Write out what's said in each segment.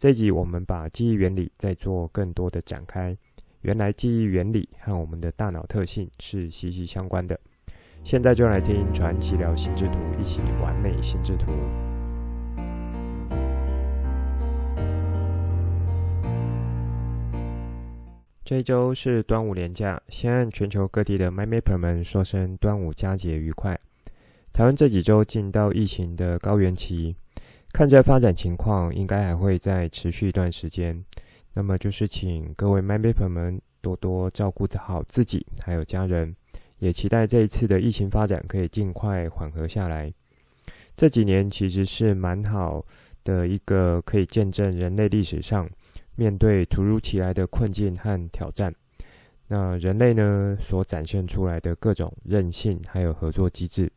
这集我们把记忆原理再做更多的展开。原来记忆原理和我们的大脑特性是息息相关的。现在就来听传奇聊心智图，一起完美心智图。这一周是端午连假，先和全球各地的 MyMapper 们说声端午佳节愉快。台湾这几周进到疫情的高原期。看着发展情况，应该还会再持续一段时间。那么就是请各位 MyMapper 们多多照顾好自己，还有家人。也期待这一次的疫情发展可以尽快缓和下来。这几年其实是蛮好的一个，可以见证人类历史上面对突如其来的困境和挑战。那人类呢，所展现出来的各种韧性，还有合作机制。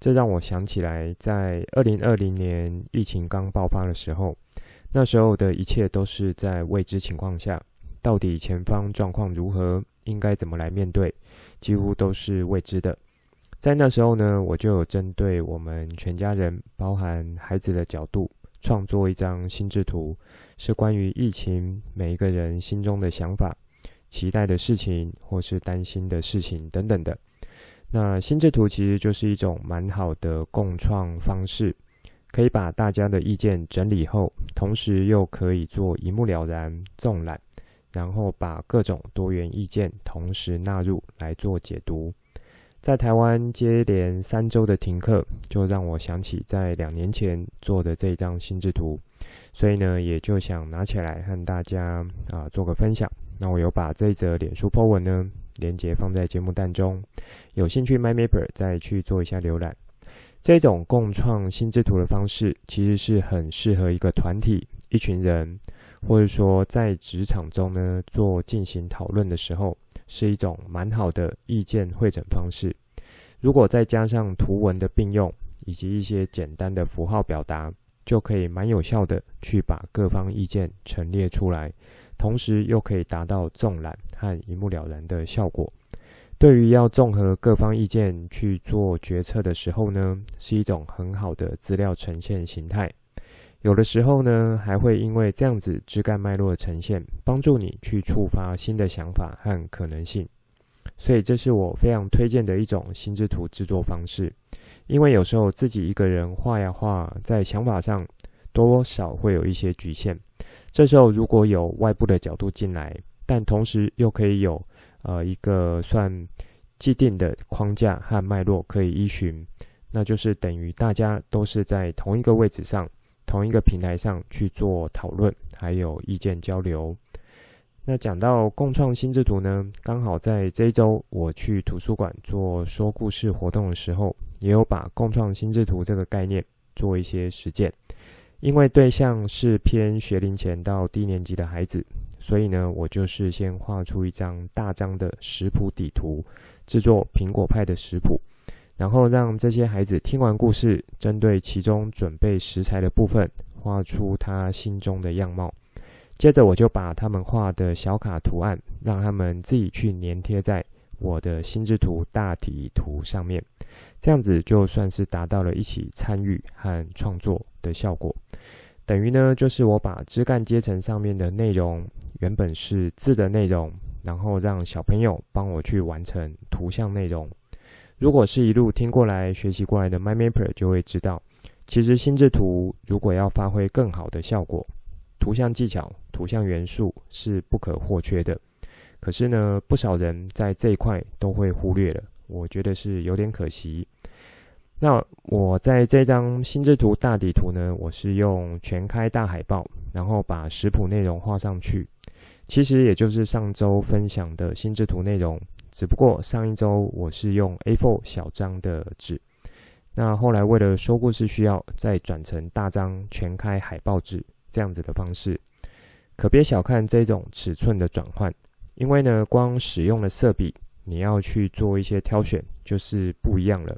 这让我想起来，在二零二零年疫情刚爆发的时候，那时候的一切都是在未知情况下，到底前方状况如何，应该怎么来面对，几乎都是未知的。在那时候呢，我就有针对我们全家人，包含孩子的角度，创作一张心智图，是关于疫情每一个人心中的想法、期待的事情，或是担心的事情等等的。那心智图其实就是一种蛮好的共创方式，可以把大家的意见整理后，同时又可以做一目了然、纵览，然后把各种多元意见同时纳入来做解读。在台湾接连三周的停课，就让我想起在两年前做的这张心智图，所以呢，也就想拿起来和大家啊做个分享。那我有把这一则脸书 po 文呢，连结放在节目单中，有兴趣 MyMapper 再去做一下浏览。这种共创心智图的方式，其实是很适合一个团体、一群人，或者说在职场中呢做进行讨论的时候，是一种蛮好的意见汇整方式。如果再加上图文的并用，以及一些简单的符号表达，就可以蛮有效的去把各方意见陈列出来。同时又可以达到纵览和一目了然的效果。对于要综合各方意见去做决策的时候呢，是一种很好的资料呈现形态。有的时候呢，还会因为这样子枝干脉络的呈现，帮助你去触发新的想法和可能性。所以这是我非常推荐的一种心智图制作方式。因为有时候自己一个人画呀画，在想法上多少会有一些局限。这时候如果有外部的角度进来，但同时又可以有呃一个算既定的框架和脉络可以依循，那就是等于大家都是在同一个位置上、同一个平台上去做讨论，还有意见交流。那讲到共创心智图呢，刚好在这一周我去图书馆做说故事活动的时候，也有把共创心智图这个概念做一些实践。因为对象是偏学龄前到低年级的孩子，所以呢，我就是先画出一张大张的食谱底图，制作苹果派的食谱，然后让这些孩子听完故事，针对其中准备食材的部分，画出他心中的样貌。接着，我就把他们画的小卡图案，让他们自己去粘贴在我的心智图大体图上面，这样子就算是达到了一起参与和创作的效果。等于呢，就是我把枝干阶层上面的内容，原本是字的内容，然后让小朋友帮我去完成图像内容。如果是一路听过来、学习过来的 MyMapper 就会知道，其实心智图如果要发挥更好的效果，图像技巧、图像元素是不可或缺的。可是呢，不少人在这一块都会忽略了，我觉得是有点可惜。那我在这张心智图大底图呢，我是用全开大海报，然后把食谱内容画上去。其实也就是上周分享的心智图内容，只不过上一周我是用 A4 小张的纸，那后来为了说故事需要，再转成大张全开海报纸这样子的方式。可别小看这种尺寸的转换，因为呢，光使用了色笔，你要去做一些挑选，就是不一样了。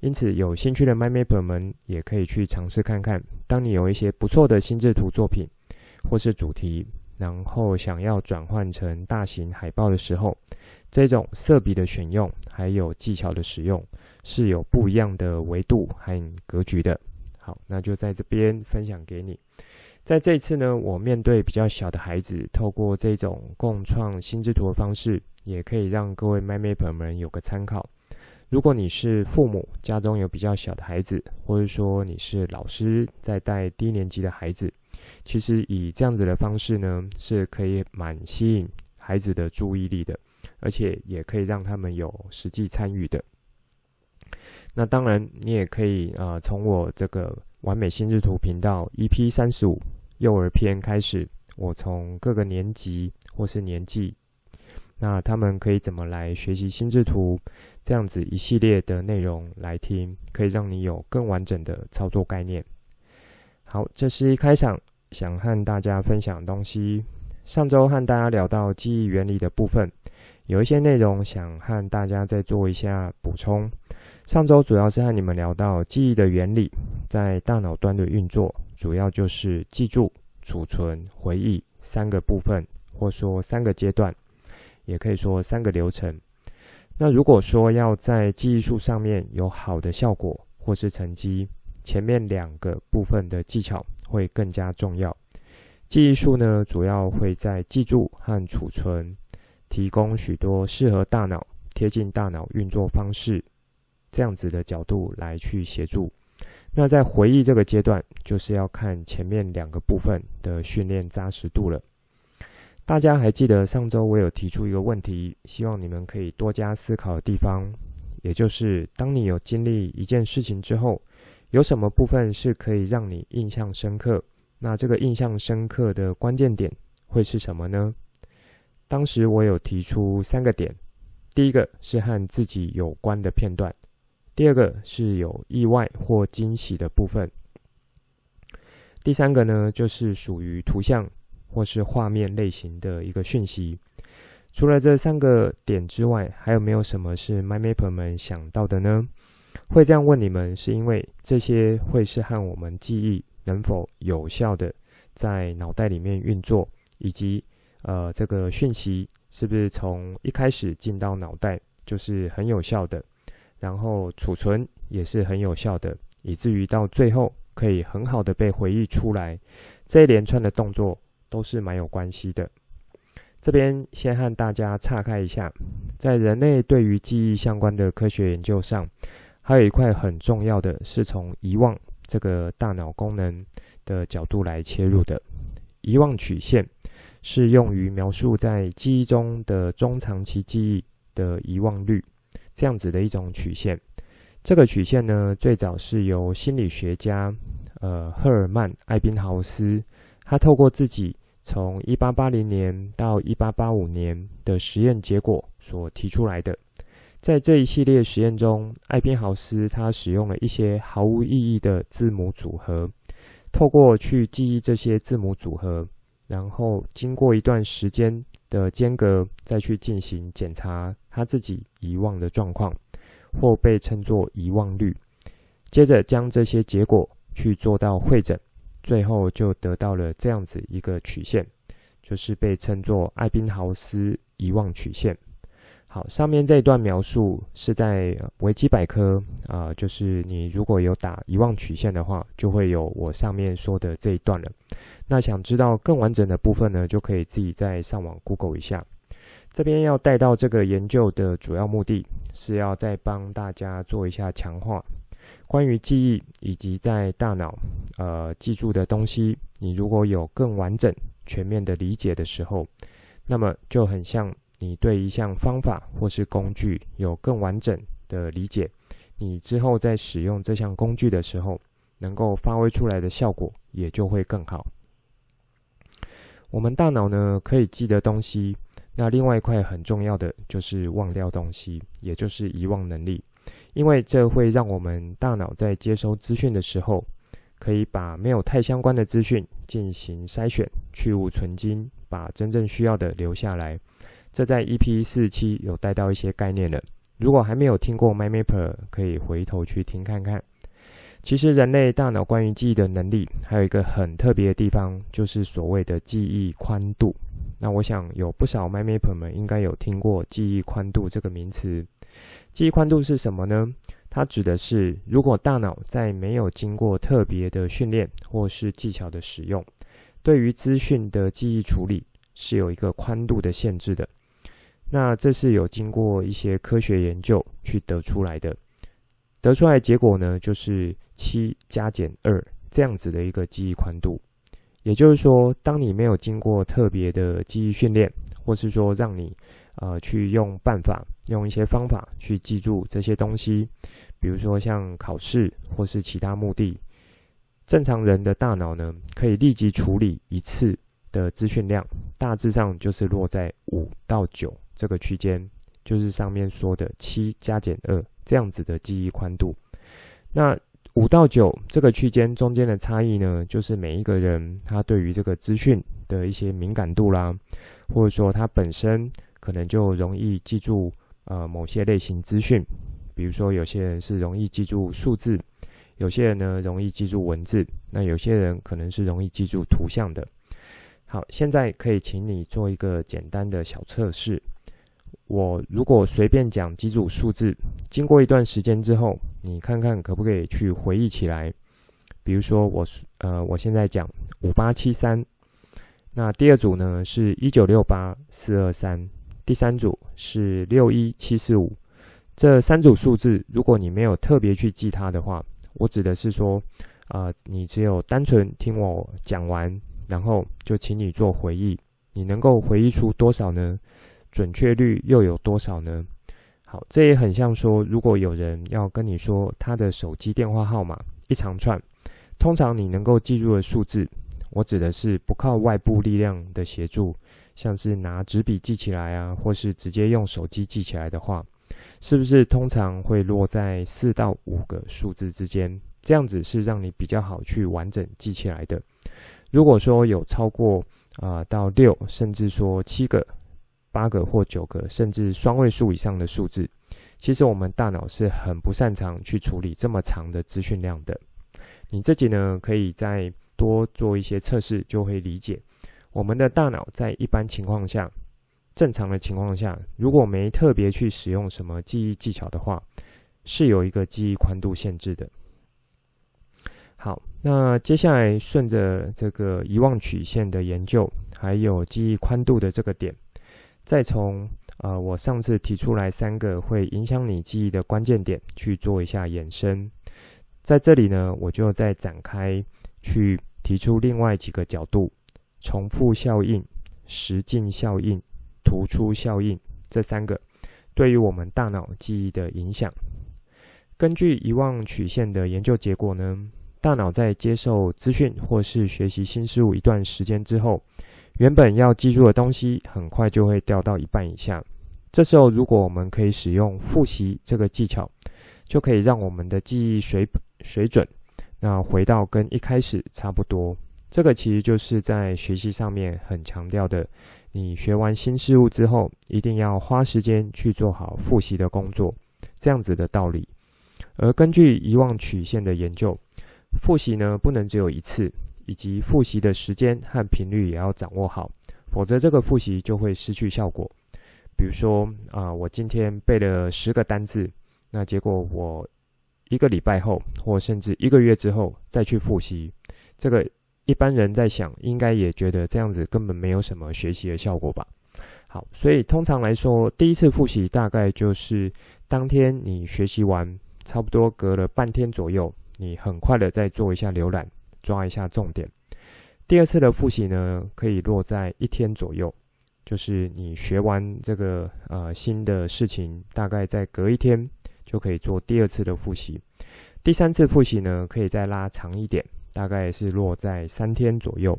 因此，有兴趣的 m y m a p e r 们也可以去尝试看看。当你有一些不错的心智图作品或是主题，然后想要转换成大型海报的时候，这种色笔的选用还有技巧的使用是有不一样的维度和格局的。好，那就在这边分享给你。在这次呢，我面对比较小的孩子，透过这种共创心智图的方式，也可以让各位 MyMapper 们有个参考。如果你是父母，家中有比较小的孩子，或者说你是老师在带低年级的孩子，其实以这样子的方式呢，是可以蛮吸引孩子的注意力的，而且也可以让他们有实际参与的。那当然，你也可以呃，从我这个完美心智图频道 EP 三十五。幼儿篇开始，我从各个年级或是年纪，那他们可以怎么来学习心智图，这样子一系列的内容来听，可以让你有更完整的操作概念。好，这是一开场想和大家分享的东西。上周和大家聊到记忆原理的部分，有一些内容想和大家再做一下补充。上周主要是和你们聊到记忆的原理，在大脑端的运作，主要就是记住、储存、回忆三个部分，或说三个阶段，也可以说三个流程。那如果说要在记忆术上面有好的效果或是成绩，前面两个部分的技巧会更加重要。记忆术呢，主要会在记住和储存，提供许多适合大脑、贴近大脑运作方式。这样子的角度来去协助。那在回忆这个阶段，就是要看前面两个部分的训练扎实度了。大家还记得上周我有提出一个问题，希望你们可以多加思考的地方，也就是当你有经历一件事情之后，有什么部分是可以让你印象深刻？那这个印象深刻的关键点会是什么呢？当时我有提出三个点，第一个是和自己有关的片段。第二个是有意外或惊喜的部分，第三个呢，就是属于图像或是画面类型的一个讯息。除了这三个点之外，还有没有什么是 MyMapper 们想到的呢？会这样问你们，是因为这些会是和我们记忆能否有效的在脑袋里面运作，以及呃这个讯息是不是从一开始进到脑袋就是很有效的。然后储存也是很有效的，以至于到最后可以很好的被回忆出来。这一连串的动作都是蛮有关系的。这边先和大家岔开一下，在人类对于记忆相关的科学研究上，还有一块很重要的是从遗忘这个大脑功能的角度来切入的。遗忘曲线是用于描述在记忆中的中长期记忆的遗忘率。这样子的一种曲线，这个曲线呢，最早是由心理学家呃赫尔曼·艾宾豪斯，他透过自己从一八八零年到一八八五年的实验结果所提出来的。在这一系列实验中，艾宾豪斯他使用了一些毫无意义的字母组合，透过去记忆这些字母组合，然后经过一段时间。的间隔再去进行检查，他自己遗忘的状况，或被称作遗忘率。接着将这些结果去做到会诊，最后就得到了这样子一个曲线，就是被称作艾宾豪斯遗忘曲线。好，上面这一段描述是在维基百科啊、呃，就是你如果有打遗忘曲线的话，就会有我上面说的这一段了。那想知道更完整的部分呢，就可以自己再上网 Google 一下。这边要带到这个研究的主要目的是要再帮大家做一下强化，关于记忆以及在大脑呃记住的东西，你如果有更完整全面的理解的时候，那么就很像。你对一项方法或是工具有更完整的理解，你之后在使用这项工具的时候，能够发挥出来的效果也就会更好。我们大脑呢，可以记得东西，那另外一块很重要的就是忘掉东西，也就是遗忘能力，因为这会让我们大脑在接收资讯的时候，可以把没有太相关的资讯进行筛选，去芜存菁，把真正需要的留下来。这在 EP 四七有带到一些概念了。如果还没有听过 MindMapper，可以回头去听看看。其实人类大脑关于记忆的能力，还有一个很特别的地方，就是所谓的记忆宽度。那我想有不少 MindMapper 们应该有听过记忆宽度这个名词。记忆宽度是什么呢？它指的是如果大脑在没有经过特别的训练或是技巧的使用，对于资讯的记忆处理是有一个宽度的限制的。那这是有经过一些科学研究去得出来的。得出来结果呢，就是七加减二这样子的一个记忆宽度。也就是说，当你没有经过特别的记忆训练，或是说让你呃去用办法、用一些方法去记住这些东西，比如说像考试或是其他目的，正常人的大脑呢，可以立即处理一次的资讯量，大致上就是落在五到九这个区间，就是上面说的七加减二。这样子的记忆宽度，那五到九这个区间中间的差异呢，就是每一个人他对于这个资讯的一些敏感度啦，或者说他本身可能就容易记住呃某些类型资讯，比如说有些人是容易记住数字，有些人呢容易记住文字，那有些人可能是容易记住图像的。好，现在可以请你做一个简单的小测试。我如果随便讲几组数字，经过一段时间之后，你看看可不可以去回忆起来？比如说我呃，我现在讲五八七三，那第二组呢是一九六八四二三，第三组是六一七四五。这三组数字，如果你没有特别去记它的话，我指的是说，呃，你只有单纯听我讲完，然后就请你做回忆，你能够回忆出多少呢？准确率又有多少呢？好，这也很像说，如果有人要跟你说他的手机电话号码一长串，通常你能够记住的数字，我指的是不靠外部力量的协助，像是拿纸笔记起来啊，或是直接用手机记起来的话，是不是通常会落在四到五个数字之间？这样子是让你比较好去完整记起来的。如果说有超过啊、到六，甚至说七个。八个或九个，甚至双位数以上的数字，其实我们大脑是很不擅长去处理这么长的资讯量的。你自己呢，可以再多做一些测试，就会理解我们的大脑在一般情况下、正常的情况下，如果没特别去使用什么记忆技巧的话，是有一个记忆宽度限制的。好，那接下来顺着这个遗忘曲线的研究，还有记忆宽度的这个点。再从呃，我上次提出来三个会影响你记忆的关键点去做一下延伸，在这里呢，我就再展开去提出另外几个角度：重复效应、实境效应、突出效应这三个对于我们大脑记忆的影响。根据遗忘曲线的研究结果呢，大脑在接受资讯或是学习新事物一段时间之后，原本要记住的东西，很快就会掉到一半以下。这时候，如果我们可以使用复习这个技巧，就可以让我们的记忆水水准，那回到跟一开始差不多。这个其实就是在学习上面很强调的，你学完新事物之后，一定要花时间去做好复习的工作，这样子的道理。而根据遗忘曲线的研究，复习呢，不能只有一次。以及复习的时间和频率也要掌握好，否则这个复习就会失去效果。比如说啊、我今天背了十个单字，那结果我一个礼拜后，或甚至一个月之后再去复习，这个一般人在想，应该也觉得这样子根本没有什么学习的效果吧？好，所以通常来说，第一次复习大概就是当天你学习完，差不多隔了半天左右，你很快的再做一下浏览。抓一下重点。第二次的复习呢，可以落在一天左右，就是你学完这个呃新的事情，大概再隔一天就可以做第二次的复习。第三次复习呢，可以再拉长一点，大概是落在三天左右。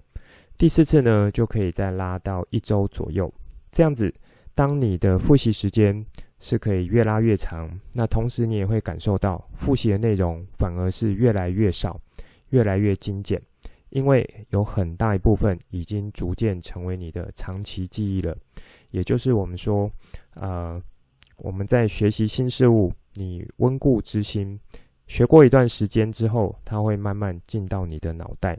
第四次呢，就可以再拉到一周左右。这样子，当你的复习时间是可以越拉越长，那同时你也会感受到复习的内容反而是越来越少。越来越精简，因为有很大一部分已经逐渐成为你的长期记忆了。也就是我们说，呃，我们在学习新事物，你温故知新，学过一段时间之后，它会慢慢进到你的脑袋。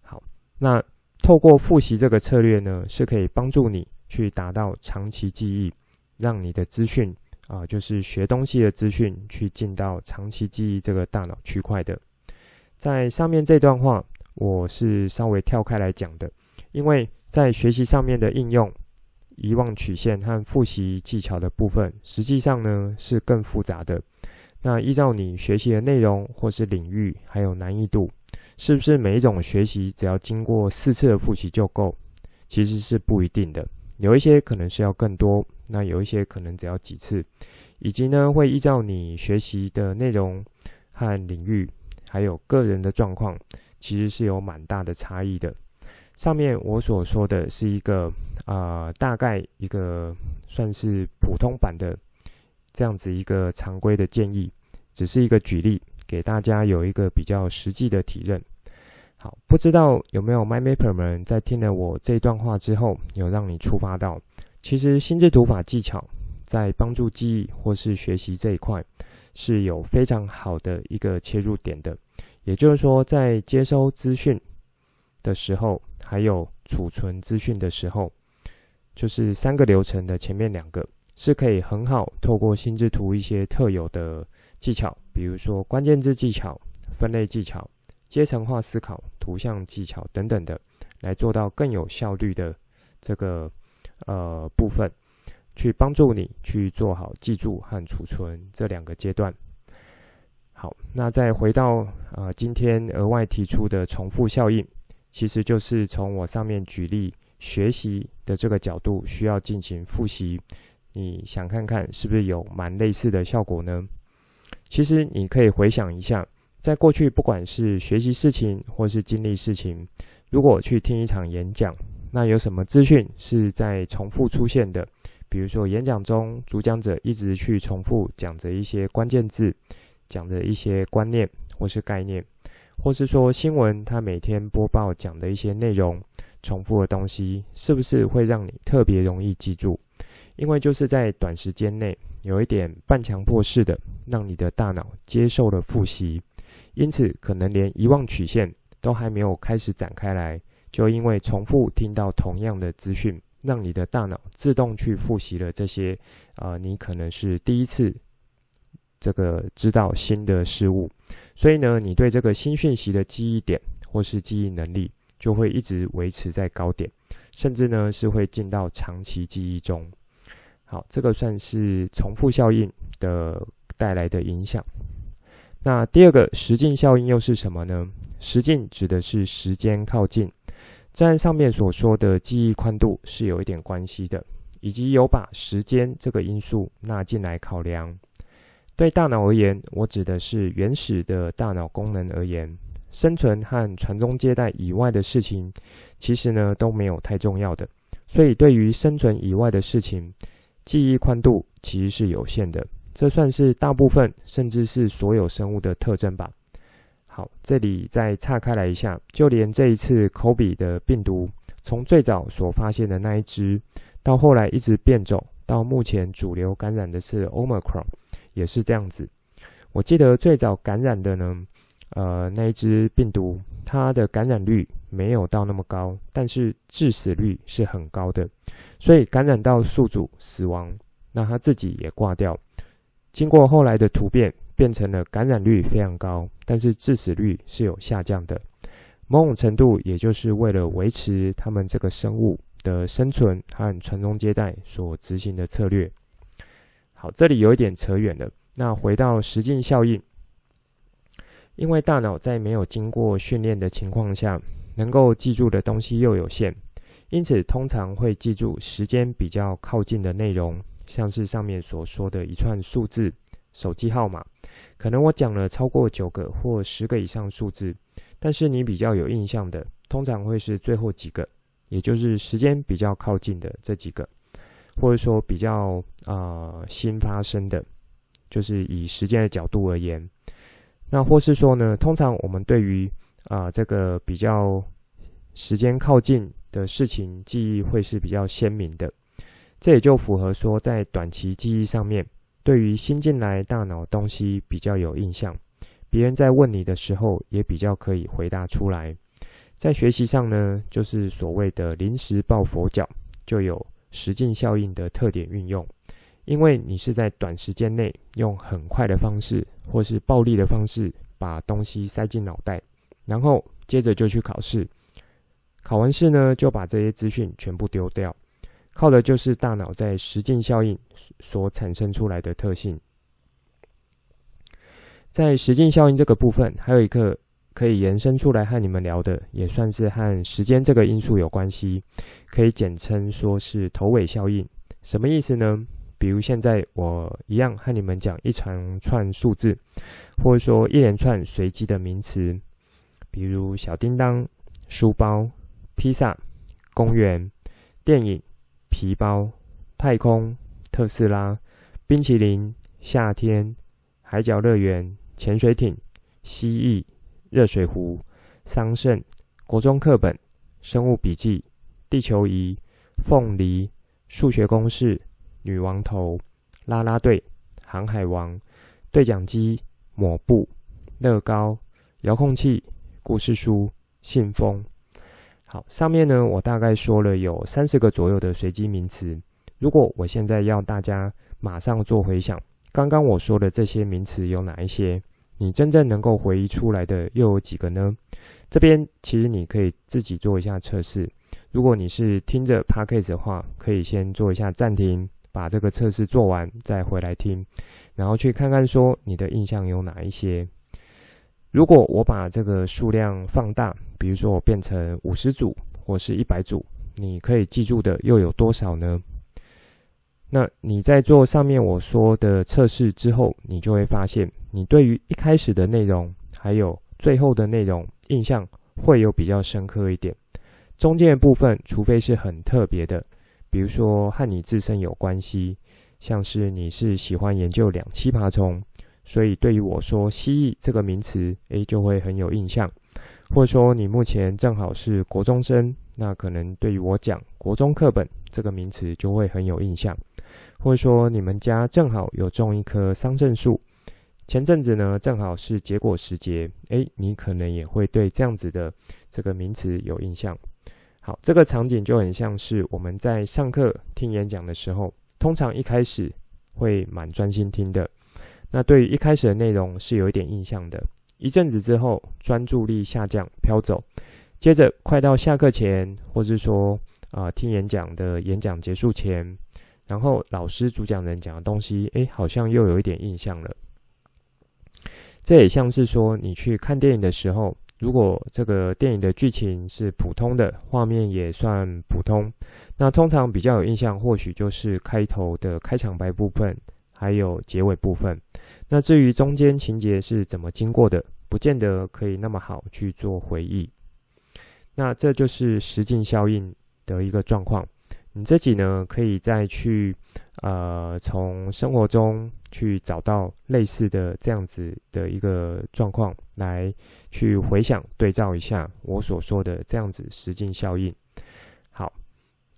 好，那透过复习这个策略呢，是可以帮助你去达到长期记忆，让你的资讯啊、就是学东西的资讯，去进到长期记忆这个大脑区块的。在上面这段话，我是稍微跳开来讲的，因为在学习上面的应用、遗忘曲线和复习技巧的部分，实际上呢是更复杂的。那依照你学习的内容或是领域，还有难易度，是不是每一种学习只要经过四次的复习就够？其实是不一定的，有一些可能是要更多，那有一些可能只要几次，以及呢会依照你学习的内容和领域。还有个人的状况，其实是有蛮大的差异的。上面我所说的是一个啊、呃，大概一个算是普通版的这样子一个常规的建议，只是一个举例，给大家有一个比较实际的体认。好，不知道有没有 MyMapper 们在听了我这段话之后，有让你触发到，其实心智图法技巧在帮助记忆或是学习这一块。是有非常好的一个切入点的，也就是说，在接收资讯的时候，还有储存资讯的时候，就是三个流程的前面两个是可以很好透过心智图一些特有的技巧，比如说关键字技巧、分类技巧、阶层化思考、图像技巧等等的，来做到更有效率的这个呃部分。去帮助你去做好记住和储存这两个阶段。好，那再回到啊、呃，今天额外提出的重复效应，其实就是从我上面举例学习的这个角度，需要进行复习。你想看看是不是有蛮类似的效果呢？其实你可以回想一下，在过去不管是学习事情或是经历事情，如果去听一场演讲，那有什么资讯是在重复出现的？比如说，演讲中主讲者一直去重复讲着一些关键字，讲着一些观念或是概念，或是说新闻他每天播报讲的一些内容，重复的东西，是不是会让你特别容易记住？因为就是在短时间内有一点半强迫式的，让你的大脑接受了复习，因此可能连遗忘曲线都还没有开始展开来，就因为重复听到同样的资讯。让你的大脑自动去复习了这些，呃，你可能是第一次这个知道新的事物，所以呢，你对这个新讯息的记忆点或是记忆能力就会一直维持在高点，甚至呢是会进到长期记忆中。好，这个算是重复效应的带来的影响。那第二个时近效应又是什么呢？时近指的是时间靠近。这上面所说的记忆宽度是有一点关系的，以及有把时间这个因素纳进来考量。对大脑而言，我指的是原始的大脑功能而言，生存和传宗接代以外的事情，其实呢都没有太重要的。所以对于生存以外的事情，记忆宽度其实是有限的。这算是大部分甚至是所有生物的特征吧。好，这里再岔开来一下，就连这一次 Kobe 的病毒，从最早所发现的那一只，到后来一直变种，到目前主流感染的是 Omicron，也是这样子。我记得最早感染的呢，呃，那一只病毒，它的感染率没有到那么高，但是致死率是很高的，所以感染到宿主死亡，那他自己也挂掉。经过后来的突变。变成了感染率非常高，但是致死率是有下降的。某种程度，也就是为了维持他们这个生物的生存和传宗接代所执行的策略。好，这里有一点扯远了。那回到时近效应，因为大脑在没有经过训练的情况下，能够记住的东西又有限，因此通常会记住时间比较靠近的内容，像是上面所说的一串数字、手机号码。可能我讲了超过九个或十个以上数字，但是你比较有印象的，通常会是最后几个，也就是时间比较靠近的这几个，或者说比较啊、新发生的，就是以时间的角度而言。那或是说呢，通常我们对于啊、这个比较时间靠近的事情，记忆会是比较鲜明的。这也就符合说，在短期记忆上面，对于新进来大脑东西比较有印象，别人在问你的时候，也比较可以回答出来。在学习上呢，就是所谓的临时抱佛脚，就有实境效应的特点运用。因为你是在短时间内用很快的方式，或是暴力的方式，把东西塞进脑袋，然后接着就去考试。考完试呢，就把这些资讯全部丢掉，靠的就是大脑在实践效应所产生出来的特性。在实践效应这个部分，还有一个。可以延伸出来和你们聊的，也算是和时间这个因素有关系，可以简称说是头尾效应。什么意思呢？比如现在我一样和你们讲一长串数字，或者说一连串随机的名词，比如小叮当、书包、披萨、公园、电影、皮包、太空、特斯拉、冰淇淋、夏天、海角乐园、潜水艇、蜥蜴。热水壶、桑葚、国中课本、生物笔记、地球仪、凤梨、数学公式、女王头、拉拉队、航海王、对讲机、抹布、乐高、遥控器、故事书、信封。好，上面呢，我大概说了有三十个左右的随机名词。如果我现在要大家马上做回想，刚刚我说的这些名词有哪一些？你真正能够回忆出来的又有几个呢？这边其实你可以自己做一下测试。如果你是听着 Podcast 的话，可以先做一下暂停，把这个测试做完再回来听，然后去看看说你的印象有哪一些。如果我把这个数量放大，比如说我变成五十组或是一百组，你可以记住的又有多少呢？那你在做上面我说的测试之后，你就会发现。你对于一开始的内容，还有最后的内容印象会有比较深刻一点。中间的部分，除非是很特别的，比如说和你自身有关系，像是你是喜欢研究两栖爬虫，所以对于我说蜥蜴这个名词，诶，就会很有印象。或者说你目前正好是国中生，那可能对于我讲国中课本这个名词就会很有印象。或者说你们家正好有种一棵桑葚树。前阵子呢，正好是结果时节，诶，你可能也会对这样子的这个名词有印象。好，这个场景就很像是我们在上课听演讲的时候，通常一开始会蛮专心听的，那对于一开始的内容是有一点印象的。一阵子之后，专注力下降飘走，接着快到下课前，或是说啊、听演讲的演讲结束前，然后老师主讲人讲的东西，诶，好像又有一点印象了。这也像是说，你去看电影的时候，如果这个电影的剧情是普通的，画面也算普通，那通常比较有印象，或许就是开头的开场白部分，还有结尾部分。那至于中间情节是怎么经过的，不见得可以那么好去做回忆。那这就是实境效应的一个状况。你自己呢，可以再去，呃，从生活中去找到类似的这样子的一个状况，来去回想对照一下我所说的这样子实境效应。好，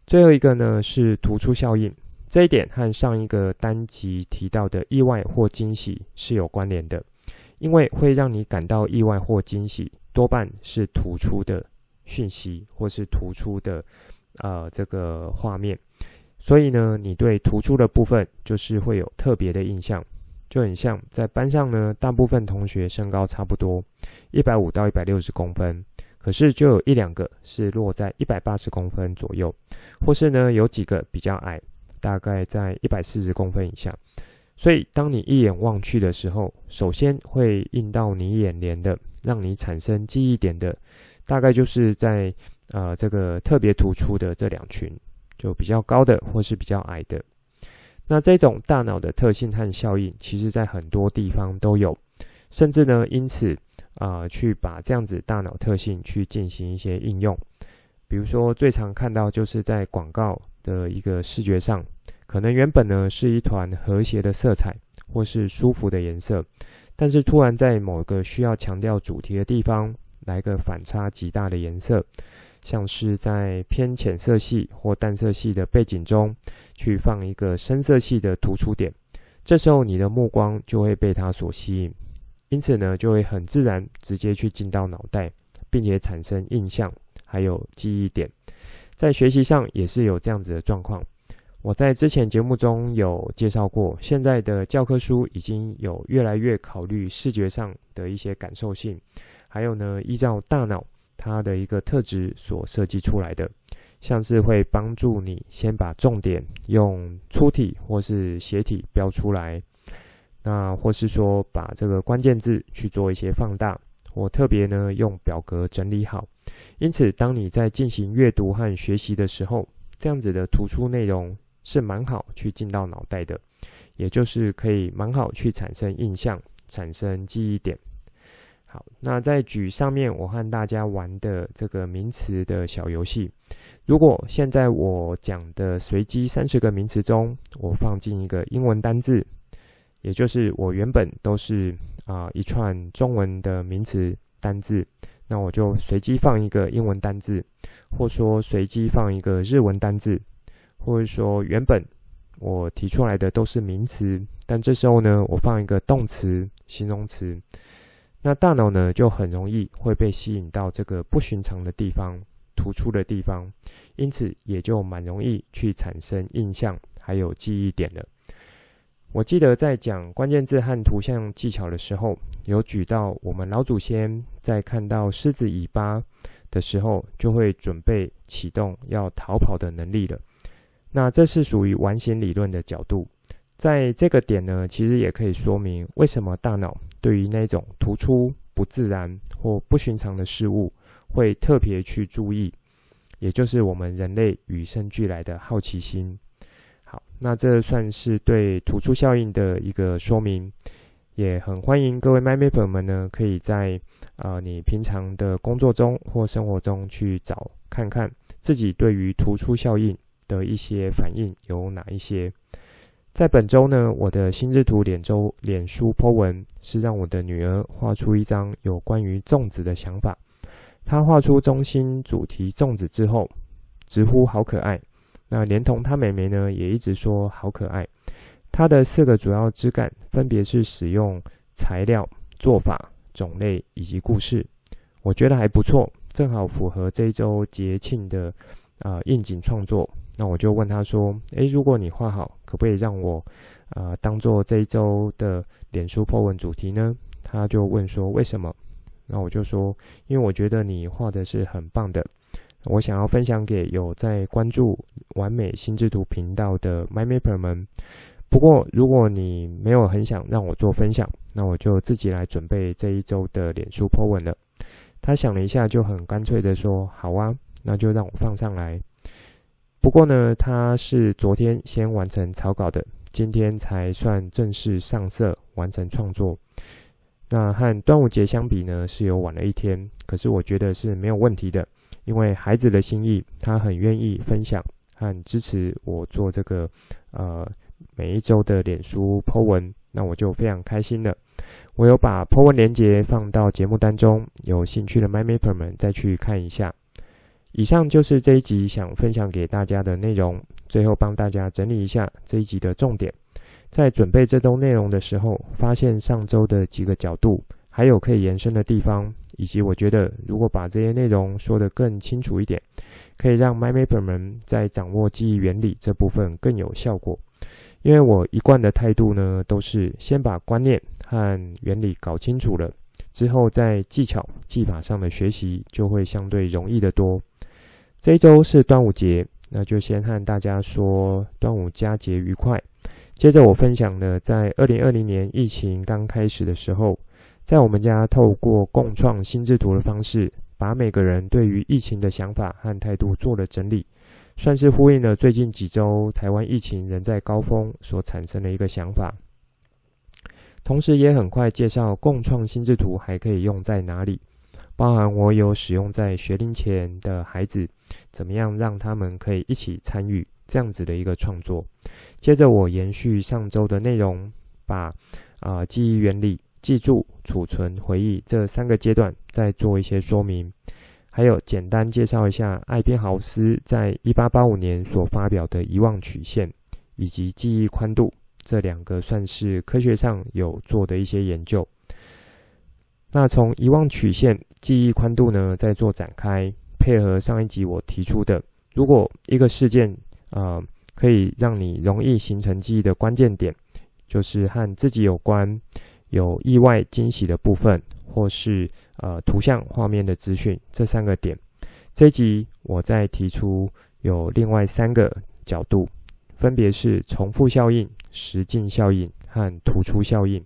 最后一个呢是突出效应，这一点和上一个单集提到的意外或惊喜是有关联的，因为会让你感到意外或惊喜，多半是突出的讯息或是突出的。呃，这个画面，所以呢，你对突出的部分就是会有特别的印象，就很像在班上呢，大部分同学身高差不多一百五到一百六十公分，可是就有一两个是落在一百八十公分左右，或是呢有几个比较矮，大概在一百四十公分以下。所以当你一眼望去的时候，首先会映到你眼帘的，让你产生记忆点的，大概就是在。呃，这个特别突出的这两群，就比较高的或是比较矮的。那这种大脑的特性和效应，其实在很多地方都有，甚至呢，因此啊、呃，去把这样子大脑特性去进行一些应用。比如说，最常看到就是在广告的一个视觉上，可能原本呢是一团和谐的色彩或是舒服的颜色，但是突然在某个需要强调主题的地方。来个反差极大的颜色，像是在偏浅色系或淡色系的背景中，去放一个深色系的突出点。这时候你的目光就会被它所吸引，因此呢，就会很自然直接去进到脑袋，并且产生印象，还有记忆点。在学习上也是有这样子的状况。我在之前节目中有介绍过，现在的教科书已经有越来越考虑视觉上的一些感受性，还有呢，依照大脑它的一个特质所设计出来的。像是会帮助你先把重点用粗体或是斜体标出来，那或是说把这个关键字去做一些放大，我特别呢用表格整理好。因此，当你在进行阅读和学习的时候，这样子的突出内容是蛮好去进到脑袋的，也就是可以蛮好去产生印象、产生记忆点。好，那再举上面我和大家玩的这个名词的小游戏，如果现在我讲的随机三十个名词中，我放进一个英文单字，也就是我原本都是啊、一串中文的名词单字，那我就随机放一个英文单字，或说随机放一个日文单字，或者说原本我提出来的都是名词，但这时候呢，我放一个动词、形容词。那大脑呢，就很容易会被吸引到这个不寻常的地方、突出的地方，因此也就蛮容易去产生印象还有记忆点了。我记得在讲关键字和图像技巧的时候，有举到我们老祖先在看到狮子尾巴的时候，就会准备启动要逃跑的能力了。那这是属于完形理论的角度。在这个点呢，其实也可以说明为什么大脑对于那种突出、不自然或不寻常的事物会特别去注意，也就是我们人类与生俱来的好奇心。好，那这算是对突出效应的一个说明，也很欢迎各位 m y m a p e r 们呢，可以在啊、你平常的工作中或生活中去找看看自己对于突出效应的一些反应有哪一些。在本周呢，我的心智图脸周脸书 po 文是让我的女儿画出一张有关于粽子的想法。她画出中心主题粽子之后，直呼好可爱。那连同她妹妹呢，也一直说好可爱。她的四个主要枝干分别是使用材料、做法、种类以及故事。我觉得还不错，正好符合这一周节庆的啊、呃、应景创作。那我就问他说：“诶，如果你画好，可不可以让我，呃，当做这一周的脸书 po 文主题呢？”他就问说：“为什么？”那我就说：“因为我觉得你画的是很棒的，我想要分享给有在关注完美心智图频道的 MyMapper 们。不过，如果你没有很想让我做分享，那我就自己来准备这一周的脸书 po 文了。”他想了一下，就很干脆的说：“好啊，那就让我放上来。”不过呢，他是昨天先完成草稿的，今天才算正式上色完成创作。那和端午节相比呢，是有晚了一天，可是我觉得是没有问题的，因为孩子的心意，他很愿意分享和支持我做这个呃每一周的脸书 po 文，那我就非常开心了。我有把 po 文链接放到节目单中，有兴趣的 MyMapper 们再去看一下。以上就是这一集想分享给大家的内容。最后帮大家整理一下这一集的重点。在准备这周内容的时候，发现上周的几个角度，还有可以延伸的地方，以及我觉得如果把这些内容说得更清楚一点，可以让 MyMapper 们在掌握记忆原理这部分更有效果。因为我一贯的态度呢，都是先把观念和原理搞清楚了，之后在技巧技法上的学习就会相对容易得多。这一周是端午节，那就先和大家说端午佳节愉快。接着我分享了在二零二零年疫情刚开始的时候，在我们家透过共创心智图的方式，把每个人对于疫情的想法和态度做了整理，算是呼应了最近几周台湾疫情仍在高峰所产生的一个想法。同时也很快介绍共创心智图还可以用在哪里。包含我有使用在学龄前的孩子，怎么样让他们可以一起参与这样子的一个创作。接着我延续上周的内容，把啊、记忆原理记住、储存、回忆这三个阶段再做一些说明，还有简单介绍一下艾宾豪斯在一八八五年所发表的遗忘曲线以及记忆宽度这两个算是科学上有做的一些研究。那从遗忘曲线、记忆宽度呢，再做展开，配合上一集我提出的，如果一个事件啊、呃、可以让你容易形成记忆的关键点，就是和自己有关、有意外惊喜的部分，或是呃图像画面的资讯，这三个点，这一集我再提出有另外三个角度，分别是重复效应、实境效应和突出效应。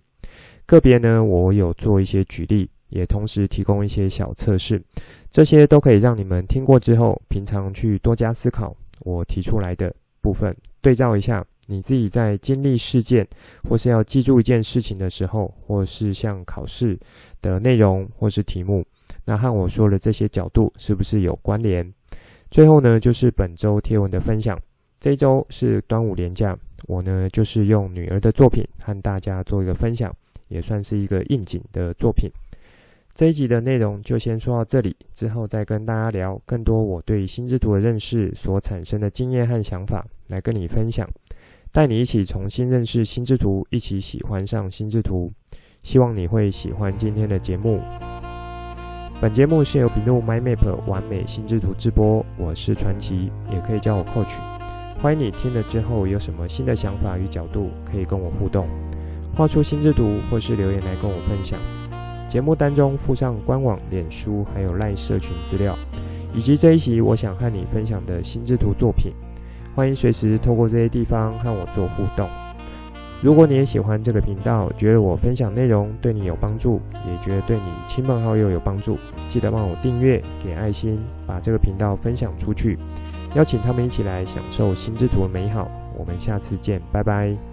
个别呢，我有做一些举例，也同时提供一些小测试，这些都可以让你们听过之后，平常去多加思考我提出来的部分，对照一下你自己在经历事件或是要记住一件事情的时候，或是像考试的内容或是题目，那和我说的这些角度是不是有关联？最后呢，就是本周贴文的分享。这周是端午连假，我呢就是用女儿的作品和大家做一个分享。也算是一个应景的作品。这一集的内容就先说到这里，之后再跟大家聊更多我对心智图的认识所产生的经验和想法，来跟你分享，带你一起重新认识心智图，一起喜欢上心智图。希望你会喜欢今天的节目。本节目是由 Binu MindMap 玩美心智图直播，我是传奇，也可以叫我 Coach。欢迎你听了之后有什么新的想法与角度，可以跟我互动。画出心之图，或是留言来跟我分享。节目单中附上官网、脸书还有赖社群资料，以及这一集我想和你分享的心之图作品。欢迎随时透过这些地方和我做互动。如果你也喜欢这个频道，觉得我分享内容对你有帮助，也觉得对你亲朋好友有帮助，记得帮我订阅、给爱心，把这个频道分享出去，邀请他们一起来享受心之图的美好。我们下次见，拜拜。